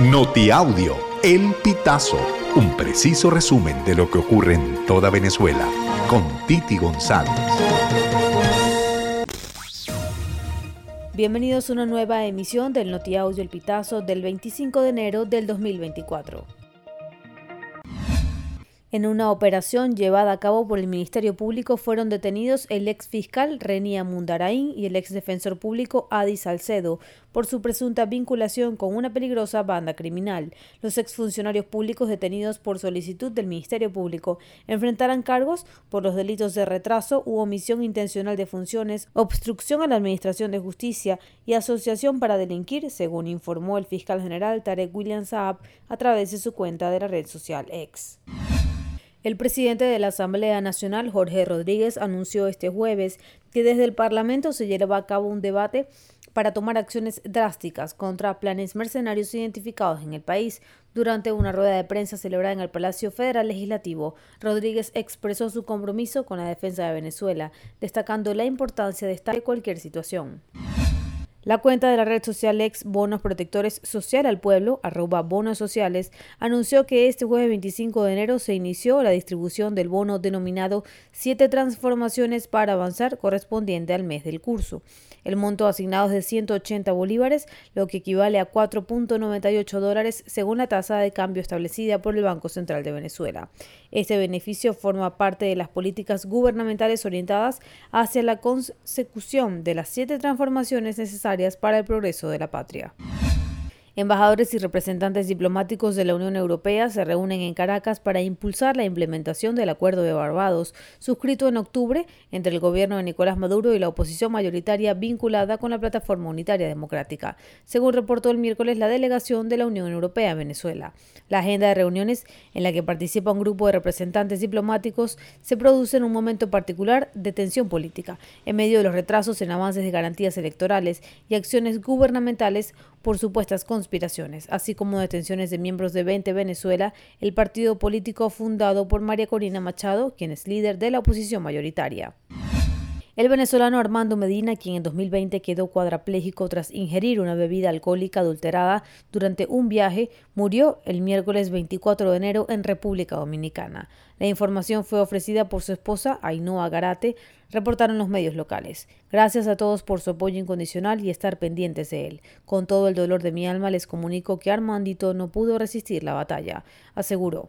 Notiaudio, El Pitazo, un preciso resumen de lo que ocurre en toda Venezuela, con Titi González. Bienvenidos a una nueva emisión del Notiaudio El Pitazo del 25 de enero del 2024. En una operación llevada a cabo por el Ministerio Público fueron detenidos el ex fiscal Renia Mundarain y el ex defensor público Adi Salcedo por su presunta vinculación con una peligrosa banda criminal. Los exfuncionarios públicos detenidos por solicitud del Ministerio Público enfrentarán cargos por los delitos de retraso u omisión intencional de funciones, obstrucción a la Administración de Justicia y asociación para delinquir, según informó el fiscal general Tarek William Saab a través de su cuenta de la red social X. El presidente de la Asamblea Nacional, Jorge Rodríguez, anunció este jueves que desde el Parlamento se lleva a cabo un debate para tomar acciones drásticas contra planes mercenarios identificados en el país. Durante una rueda de prensa celebrada en el Palacio Federal Legislativo, Rodríguez expresó su compromiso con la defensa de Venezuela, destacando la importancia de estar en cualquier situación. La cuenta de la red social ex Bonos Protectores Social al Pueblo, arroba bonos sociales, anunció que este jueves 25 de enero se inició la distribución del bono denominado Siete Transformaciones para Avanzar correspondiente al mes del curso. El monto asignado es de 180 bolívares, lo que equivale a 4.98 dólares según la tasa de cambio establecida por el Banco Central de Venezuela. Este beneficio forma parte de las políticas gubernamentales orientadas hacia la consecución de las siete transformaciones necesarias para el progreso de la patria. Embajadores y representantes diplomáticos de la Unión Europea se reúnen en Caracas para impulsar la implementación del Acuerdo de Barbados, suscrito en octubre entre el gobierno de Nicolás Maduro y la oposición mayoritaria vinculada con la Plataforma Unitaria Democrática, según reportó el miércoles la delegación de la Unión Europea a Venezuela. La agenda de reuniones, en la que participa un grupo de representantes diplomáticos, se produce en un momento particular de tensión política, en medio de los retrasos en avances de garantías electorales y acciones gubernamentales por supuestas conspiraciones, así como detenciones de miembros de 20 Venezuela, el partido político fundado por María Corina Machado, quien es líder de la oposición mayoritaria. El venezolano Armando Medina, quien en 2020 quedó cuadraplégico tras ingerir una bebida alcohólica adulterada durante un viaje, murió el miércoles 24 de enero en República Dominicana. La información fue ofrecida por su esposa, Ainhoa Garate, reportaron los medios locales. Gracias a todos por su apoyo incondicional y estar pendientes de él. Con todo el dolor de mi alma les comunico que Armandito no pudo resistir la batalla, aseguró.